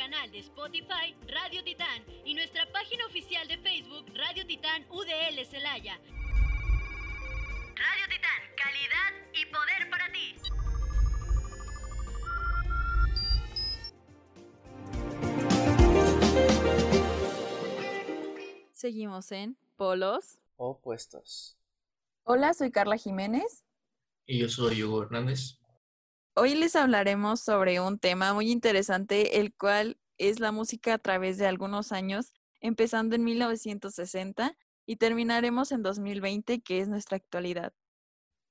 canal de Spotify Radio Titán y nuestra página oficial de Facebook Radio Titán UDL Celaya. Radio Titán, calidad y poder para ti. Seguimos en Polos Opuestos. Hola, soy Carla Jiménez. Y yo soy Hugo Hernández. Hoy les hablaremos sobre un tema muy interesante, el cual es la música a través de algunos años, empezando en 1960 y terminaremos en 2020, que es nuestra actualidad.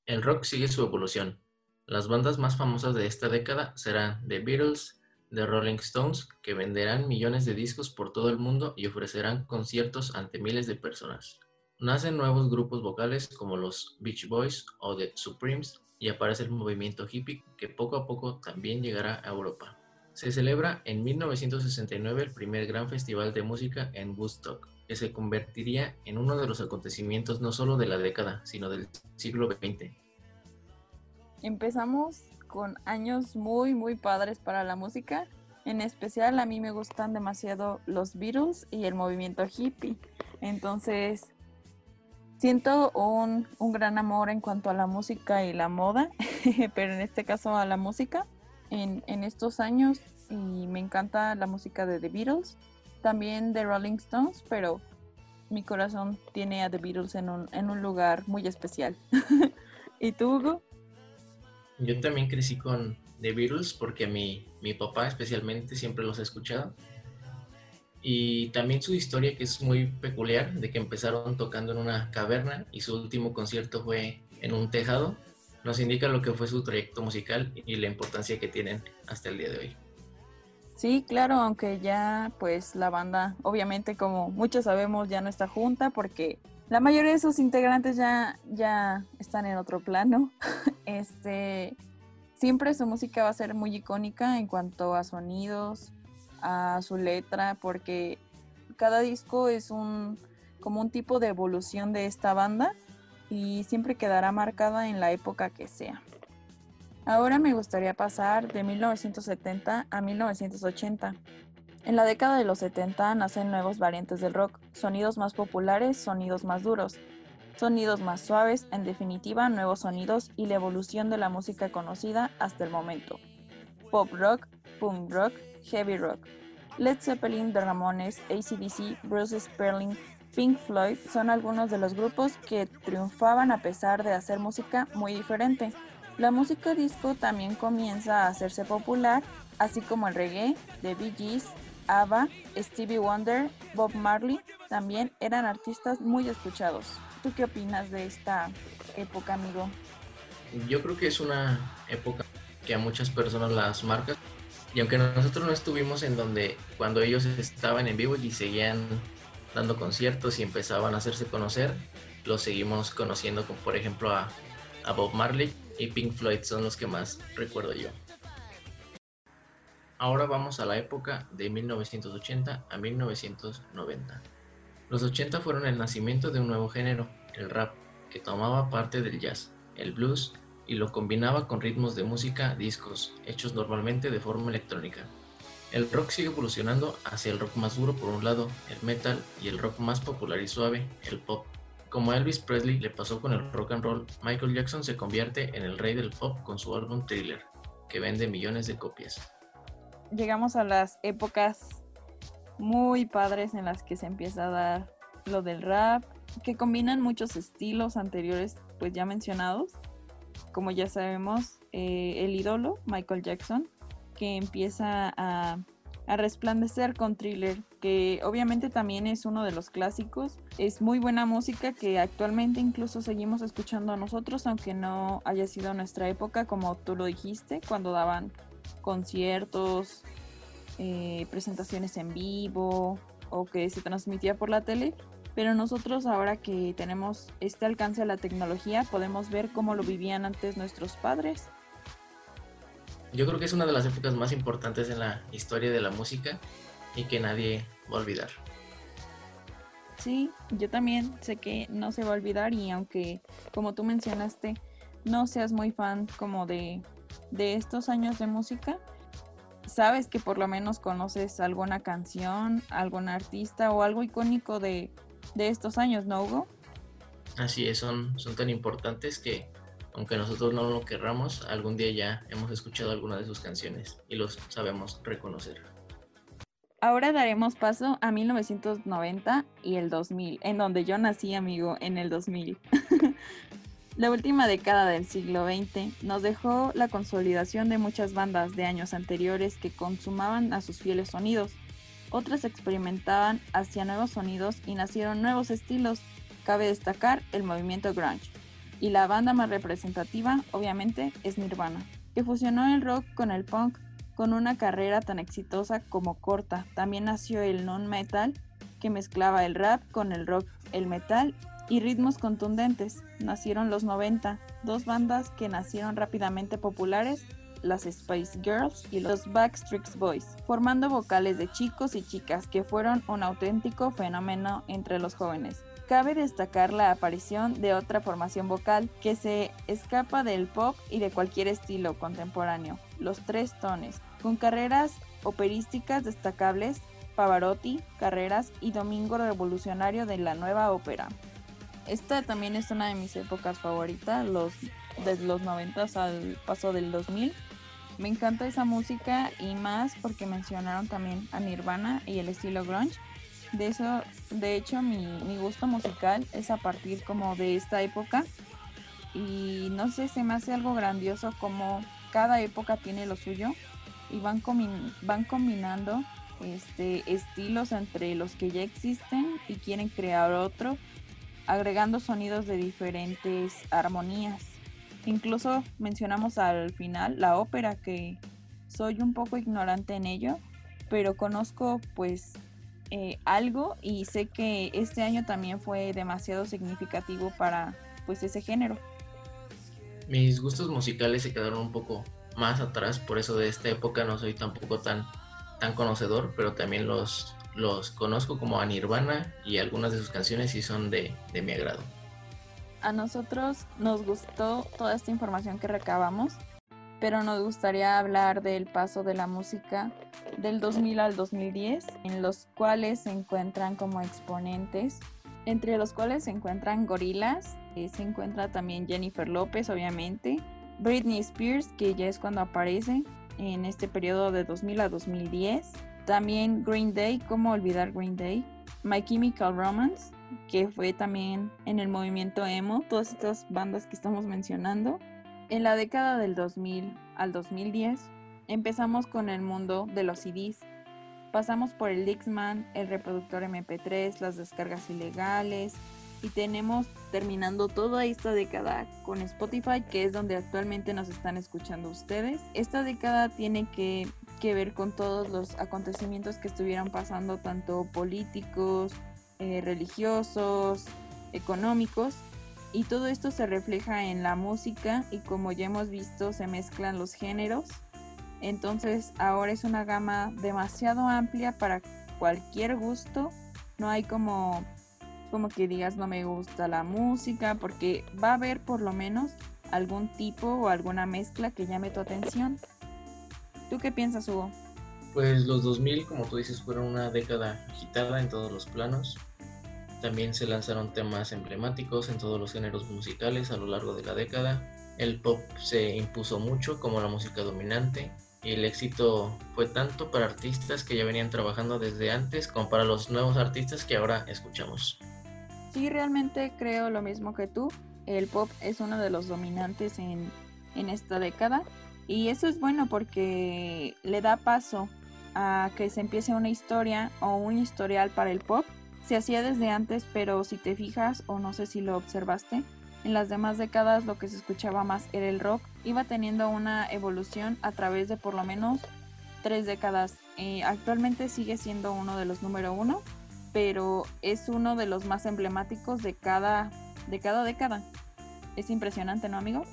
El rock sigue su evolución. Las bandas más famosas de esta década serán The Beatles, The Rolling Stones, que venderán millones de discos por todo el mundo y ofrecerán conciertos ante miles de personas. Nacen nuevos grupos vocales como los Beach Boys o The Supremes, y aparece el movimiento hippie que poco a poco también llegará a Europa. Se celebra en 1969 el primer gran festival de música en Woodstock, que se convertiría en uno de los acontecimientos no solo de la década, sino del siglo XX. Empezamos con años muy, muy padres para la música. En especial a mí me gustan demasiado los Beatles y el movimiento hippie. Entonces, Siento un, gran amor en cuanto a la música y la moda, pero en este caso a la música en, estos años y me encanta la música de The Beatles, también de Rolling Stones, pero mi corazón tiene a The Beatles en un, en un lugar muy especial. ¿Y tú, Hugo? Yo también crecí con The Beatles porque mi, mi papá especialmente siempre los ha escuchado y también su historia que es muy peculiar, de que empezaron tocando en una caverna y su último concierto fue en un tejado, nos indica lo que fue su trayecto musical y la importancia que tienen hasta el día de hoy. Sí, claro, aunque ya pues la banda, obviamente como muchos sabemos, ya no está junta porque la mayoría de sus integrantes ya, ya están en otro plano. este, siempre su música va a ser muy icónica en cuanto a sonidos, a su letra porque cada disco es un como un tipo de evolución de esta banda y siempre quedará marcada en la época que sea. Ahora me gustaría pasar de 1970 a 1980. En la década de los 70 nacen nuevos variantes del rock, sonidos más populares, sonidos más duros, sonidos más suaves, en definitiva nuevos sonidos y la evolución de la música conocida hasta el momento. Pop rock, punk rock, heavy rock. Led Zeppelin, The Ramones, ACDC, Bruce Springsteen, Pink Floyd son algunos de los grupos que triunfaban a pesar de hacer música muy diferente. La música disco también comienza a hacerse popular, así como el reggae, The Bee Gees, ABBA, Stevie Wonder, Bob Marley también eran artistas muy escuchados. ¿Tú qué opinas de esta época, amigo? Yo creo que es una época que a muchas personas las marca y aunque nosotros no estuvimos en donde cuando ellos estaban en vivo y seguían dando conciertos y empezaban a hacerse conocer, los seguimos conociendo como por ejemplo a, a Bob Marley y Pink Floyd son los que más recuerdo yo. Ahora vamos a la época de 1980 a 1990. Los 80 fueron el nacimiento de un nuevo género, el rap, que tomaba parte del jazz, el blues y lo combinaba con ritmos de música discos, hechos normalmente de forma electrónica. El rock sigue evolucionando hacia el rock más duro por un lado, el metal y el rock más popular y suave, el pop. Como a Elvis Presley le pasó con el rock and roll, Michael Jackson se convierte en el rey del pop con su álbum Thriller, que vende millones de copias. Llegamos a las épocas muy padres en las que se empieza a dar lo del rap, que combinan muchos estilos anteriores pues ya mencionados como ya sabemos, eh, el ídolo, Michael Jackson, que empieza a, resplandecer con Thriller, que obviamente también es uno de los clásicos. Es muy buena música que actualmente incluso seguimos escuchando a nosotros, aunque no haya sido nuestra época, como tú lo dijiste, cuando daban conciertos, eh, presentaciones en vivo, o que se transmitía por la tele, pero nosotros ahora que tenemos este alcance a la tecnología podemos ver cómo lo vivían antes nuestros padres. Yo creo que es una de las épocas más importantes en la historia de la música y que nadie va a olvidar. Sí, yo también sé que no se va a olvidar y aunque, como tú mencionaste, no seas muy fan como de, de estos años de música, sabes que por lo menos conoces alguna canción, algún artista o algo icónico de, de estos años, ¿no, Hugo? Así es, son, son tan importantes que aunque nosotros no lo querramos, algún día ya hemos escuchado alguna de sus canciones y los sabemos reconocer. Ahora daremos paso a 1990 y el 2000, en donde yo nací, amigo, en el 2000. la última década del siglo XX nos dejó la consolidación de muchas bandas de años anteriores que consumaban a sus fieles sonidos. Otras experimentaban hacia nuevos sonidos y nacieron nuevos estilos. Cabe destacar el movimiento grunge. Y la banda más representativa, obviamente, es Nirvana, que fusionó el rock con el punk con una carrera tan exitosa como corta. También nació el non-metal, que mezclaba el rap con el rock, el metal y ritmos contundentes. Nacieron los 90, dos bandas que nacieron rápidamente populares, las Spice Girls y los Backstreet Boys, formando vocales de chicos y chicas que fueron un auténtico fenómeno entre los jóvenes. Cabe destacar la aparición de otra formación vocal que se escapa del pop y de cualquier estilo contemporáneo, los tres tones, con carreras operísticas destacables, Pavarotti, Carreras y Domingo Revolucionario de la Nueva Ópera. Esta también es una de mis épocas favoritas, los, desde los 90 al paso del 2000. Me encanta esa música y más porque mencionaron también a Nirvana y el estilo grunge. De eso, de hecho, mi, gusto musical es a partir como de esta época. Y no sé, se me hace algo grandioso como cada época tiene lo suyo y van, van combinando este, estilos entre los que ya existen y quieren crear otro, agregando sonidos de diferentes armonías. Incluso mencionamos al final la ópera, que soy un poco ignorante en ello, pero conozco pues eh, algo y sé que este año también fue demasiado significativo para pues ese género. Mis gustos musicales se quedaron un poco más atrás, por eso de esta época no soy tampoco tan, tan conocedor, pero también los, los conozco como a Nirvana y algunas de sus canciones sí son de, de mi agrado. A nosotros nos gustó toda esta información que recabamos, pero nos gustaría hablar del paso de la música del 2000 al 2010, en los cuales se encuentran como exponentes, entre los cuales se encuentran Gorilas, eh, se encuentra también Jennifer López, obviamente, Britney Spears, que ya es cuando aparece en este periodo de 2000 a 2010. También Green Day, ¿cómo olvidar Green Day? My Chemical Romance, que fue también en el movimiento emo, todas estas bandas que estamos mencionando. En la década del 2000 al 2010 empezamos con el mundo de los CDs. Pasamos por el Dixman, el reproductor MP3, las descargas ilegales, y tenemos terminando toda esta década con Spotify, que es donde actualmente nos están escuchando ustedes. Esta década tiene que, ver con todos los acontecimientos que estuvieron pasando, tanto políticos, eh, religiosos, económicos, y todo esto se refleja en la música y como ya hemos visto se mezclan los géneros. Entonces ahora es una gama demasiado amplia para cualquier gusto. No hay como como que digas no me gusta la música, porque va a haber por lo menos algún tipo o alguna mezcla que llame tu atención. ¿Tú qué piensas, Hugo? Pues los 2000, como tú dices, fueron una década agitada en todos los planos. También se lanzaron temas emblemáticos en todos los géneros musicales a lo largo de la década. El pop se impuso mucho como la música dominante y el éxito fue tanto para artistas que ya venían trabajando desde antes como para los nuevos artistas que ahora escuchamos. Sí, realmente creo lo mismo que tú. El pop es uno de los dominantes en, esta década. Y eso es bueno porque le da paso a que se empiece una historia o un historial para el pop. Se hacía desde antes, pero si te fijas, o no sé si lo observaste, en las demás décadas lo que se escuchaba más era el rock. Iba teniendo una evolución a través de por lo menos tres décadas. Eh, actualmente sigue siendo uno de los número uno, pero es uno de los más emblemáticos de cada, década. Es impresionante, ¿no, amigo?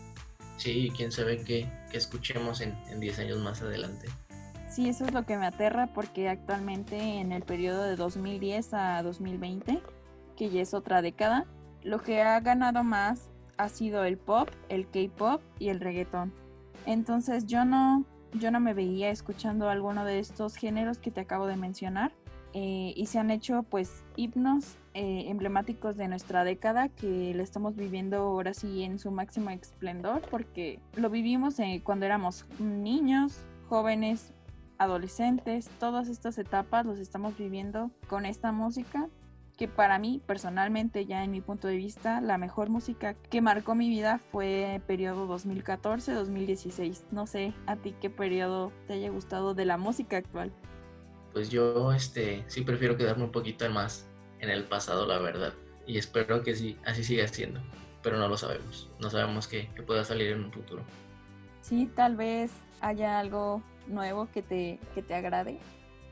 Sí, quién sabe qué, escuchemos en, en 10 años más adelante. Sí, eso es lo que me aterra porque actualmente en el periodo de 2010 a 2020, que ya es otra década, lo que ha ganado más ha sido el pop, el K-pop y el reggaetón. Entonces yo no, yo no me veía escuchando alguno de estos géneros que te acabo de mencionar. Eh, y se han hecho pues himnos eh, emblemáticos de nuestra década que lo estamos viviendo ahora sí en su máximo esplendor porque lo vivimos eh, cuando éramos niños, jóvenes, adolescentes, todas estas etapas los estamos viviendo con esta música que para mí personalmente ya en mi punto de vista la mejor música que marcó mi vida fue periodo 2014-2016. No sé a ti qué periodo te haya gustado de la música actual. Pues yo este sí prefiero quedarme un poquito más en el pasado, la verdad. Y espero que sí, así siga siendo. Pero no lo sabemos. No sabemos qué, qué pueda salir en un futuro. Sí, tal vez haya algo nuevo que te, que te agrade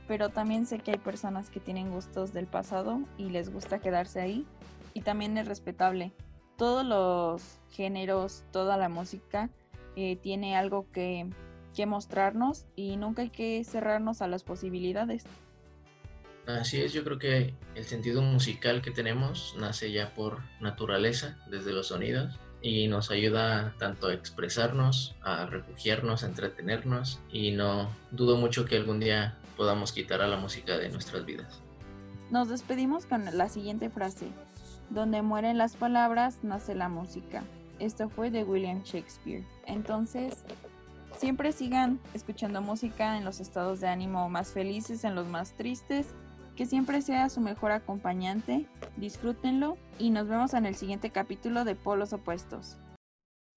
pero también sé que hay personas que tienen gustos del pasado y les gusta quedarse ahí y también es respetable. Todos los géneros, toda la música eh, tiene algo que, que mostrarnos y nunca hay que cerrarnos a las posibilidades. Así es, yo creo que el sentido musical que tenemos nace ya por naturaleza, desde los sonidos, y nos ayuda tanto a expresarnos, a refugiarnos, a entretenernos, y no dudo mucho que algún día podamos quitar a la música de nuestras vidas. Nos despedimos con la siguiente frase. Donde mueren las palabras, nace la música. Esto fue de William Shakespeare. Entonces, siempre sigan escuchando música en los estados de ánimo más felices, en los más tristes. Que siempre sea su mejor acompañante. Disfrútenlo y nos vemos en el siguiente capítulo de Polos Opuestos.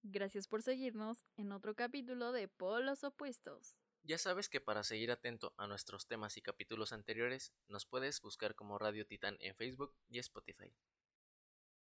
Gracias por seguirnos en otro capítulo de Polos Opuestos. Ya sabes que para seguir atento a nuestros temas y capítulos anteriores, nos puedes buscar como Radio Titán en Facebook y Spotify.